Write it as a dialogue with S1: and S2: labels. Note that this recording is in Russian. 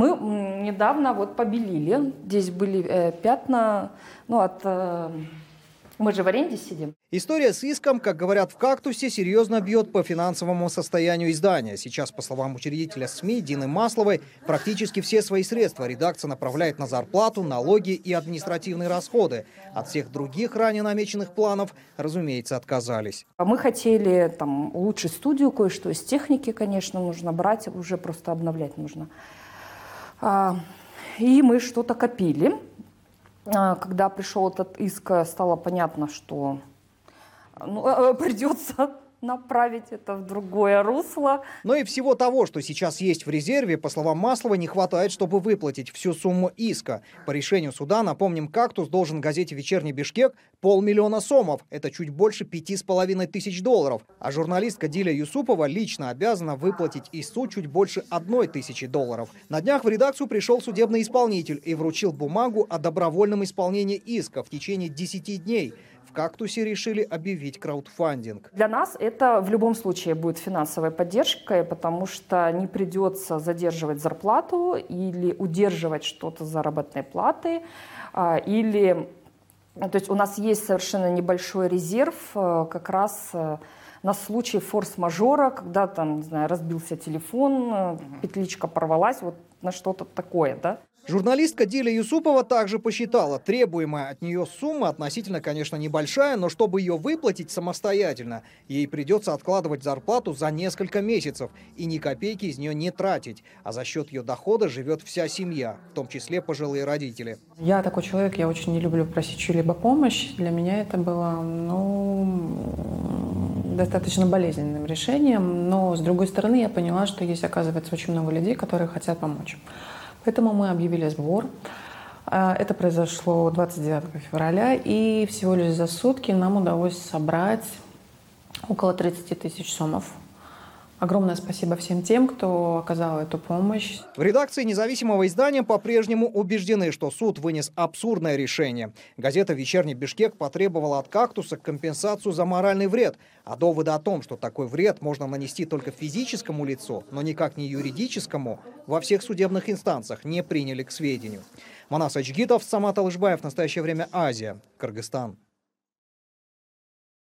S1: Мы недавно вот побелили. Здесь были э, пятна ну, от э, мы же в аренде сидим.
S2: История с иском, как говорят в «Кактусе», серьезно бьет по финансовому состоянию издания. Сейчас, по словам учредителя СМИ Дины Масловой, практически все свои средства редакция направляет на зарплату, налоги и административные расходы. От всех других ранее намеченных планов, разумеется, отказались.
S1: Мы хотели там, улучшить студию, кое-что из техники, конечно, нужно брать, уже просто обновлять нужно. А, и мы что-то копили. А, когда пришел этот иск, стало понятно, что ну, э, придется направить это в другое русло.
S2: Но и всего того, что сейчас есть в резерве, по словам Маслова, не хватает, чтобы выплатить всю сумму иска. По решению суда, напомним, «Кактус» должен газете «Вечерний Бишкек» полмиллиона сомов. Это чуть больше пяти с половиной тысяч долларов. А журналистка Диля Юсупова лично обязана выплатить ИСУ чуть больше одной тысячи долларов. На днях в редакцию пришел судебный исполнитель и вручил бумагу о добровольном исполнении иска в течение 10 дней – в «Кактусе» решили объявить краудфандинг.
S1: Для нас это в любом случае будет финансовой поддержкой, потому что не придется задерживать зарплату или удерживать что-то заработной платы, а, или... То есть у нас есть совершенно небольшой резерв э, как раз э, на случай форс-мажора, когда там, не знаю, разбился телефон, э, петличка порвалась, вот на что-то такое, да.
S2: Журналистка Диля Юсупова также посчитала, требуемая от нее сумма относительно, конечно, небольшая, но чтобы ее выплатить самостоятельно, ей придется откладывать зарплату за несколько месяцев и ни копейки из нее не тратить, а за счет ее дохода живет вся семья, в том числе пожилые родители.
S3: Я такой человек, я очень не люблю просить чью-либо помощь. Для меня это было, ну, достаточно болезненным решением, но с другой стороны я поняла, что есть, оказывается, очень много людей, которые хотят помочь. Поэтому мы объявили сбор. А, это произошло 29 февраля, и всего лишь за сутки нам удалось собрать около 30 тысяч сомов. Огромное спасибо всем тем, кто оказал эту помощь.
S2: В редакции независимого издания по-прежнему убеждены, что суд вынес абсурдное решение. Газета «Вечерний Бишкек» потребовала от «Кактуса» компенсацию за моральный вред. А доводы о том, что такой вред можно нанести только физическому лицу, но никак не юридическому, во всех судебных инстанциях не приняли к сведению. Манас Ачгитов, Самат Алышбаев. Настоящее время Азия. Кыргызстан.